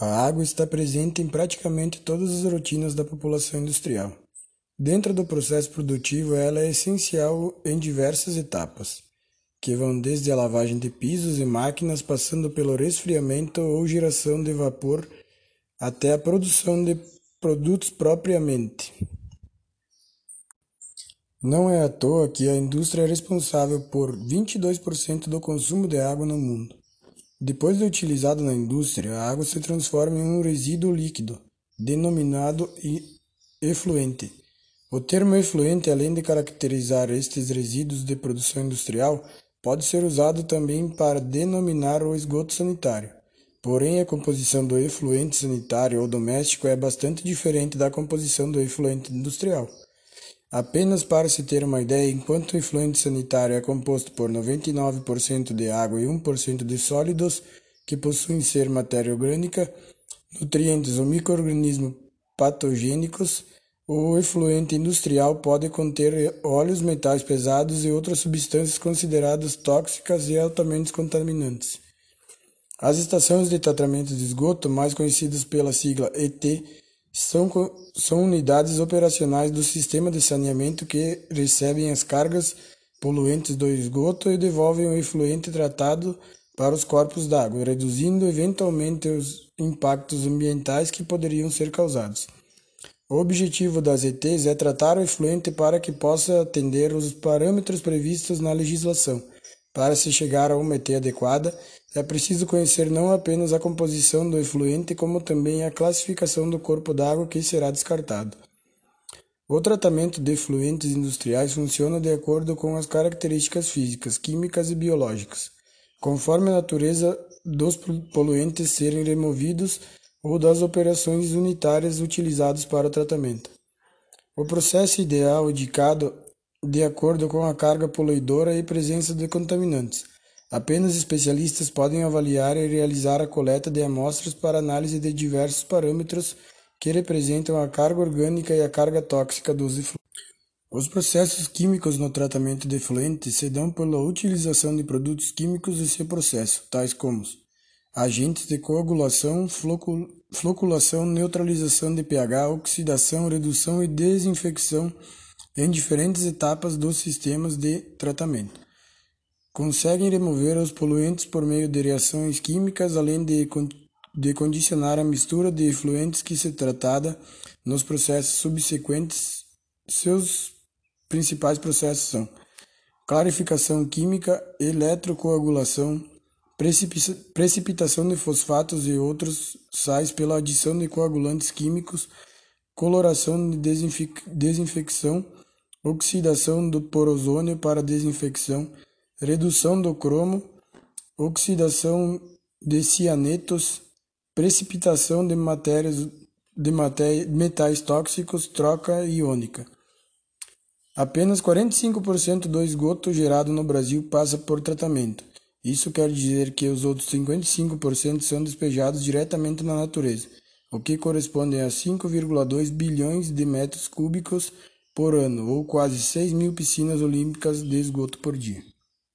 A água está presente em praticamente todas as rotinas da população industrial. Dentro do processo produtivo, ela é essencial em diversas etapas, que vão desde a lavagem de pisos e máquinas, passando pelo resfriamento ou geração de vapor, até a produção de produtos propriamente. Não é à toa que a indústria é responsável por 22% do consumo de água no mundo. Depois de utilizada na indústria, a água se transforma em um resíduo líquido, denominado efluente. O termo efluente, além de caracterizar estes resíduos de produção industrial, pode ser usado também para denominar o esgoto sanitário. Porém, a composição do efluente sanitário ou doméstico é bastante diferente da composição do efluente industrial. Apenas para se ter uma ideia, enquanto o efluente sanitário é composto por 99% de água e 1% de sólidos, que possuem ser matéria orgânica, nutrientes ou microorganismos patogênicos, o efluente industrial pode conter óleos, metais pesados e outras substâncias consideradas tóxicas e altamente contaminantes. As estações de tratamento de esgoto, mais conhecidas pela sigla ET, são, são unidades operacionais do sistema de saneamento que recebem as cargas poluentes do esgoto e devolvem o efluente tratado para os corpos d'água, reduzindo eventualmente os impactos ambientais que poderiam ser causados. O objetivo das ETs é tratar o efluente para que possa atender os parâmetros previstos na legislação. Para se chegar a uma ET adequada, é preciso conhecer não apenas a composição do efluente, como também a classificação do corpo d'água que será descartado. O tratamento de efluentes industriais funciona de acordo com as características físicas, químicas e biológicas, conforme a natureza dos poluentes serem removidos ou das operações unitárias utilizadas para o tratamento. O processo ideal indicado de acordo com a carga poluidora e presença de contaminantes. Apenas especialistas podem avaliar e realizar a coleta de amostras para análise de diversos parâmetros que representam a carga orgânica e a carga tóxica dos efluentes. Os processos químicos no tratamento de efluentes se dão pela utilização de produtos químicos e seu processo, tais como agentes de coagulação, floculação, neutralização de pH, oxidação, redução e desinfecção em diferentes etapas dos sistemas de tratamento conseguem remover os poluentes por meio de reações químicas, além de, de condicionar a mistura de efluentes que se tratada nos processos subsequentes. Seus principais processos são clarificação química, eletrocoagulação, precipitação de fosfatos e outros sais pela adição de coagulantes químicos, coloração de desinfecção, oxidação do porozônio para desinfecção, redução do cromo, oxidação de cianetos, precipitação de matérias de metais tóxicos, troca iônica. Apenas 45% do esgoto gerado no Brasil passa por tratamento. Isso quer dizer que os outros 55% são despejados diretamente na natureza, o que corresponde a 5,2 bilhões de metros cúbicos por ano, ou quase 6 mil piscinas olímpicas de esgoto por dia.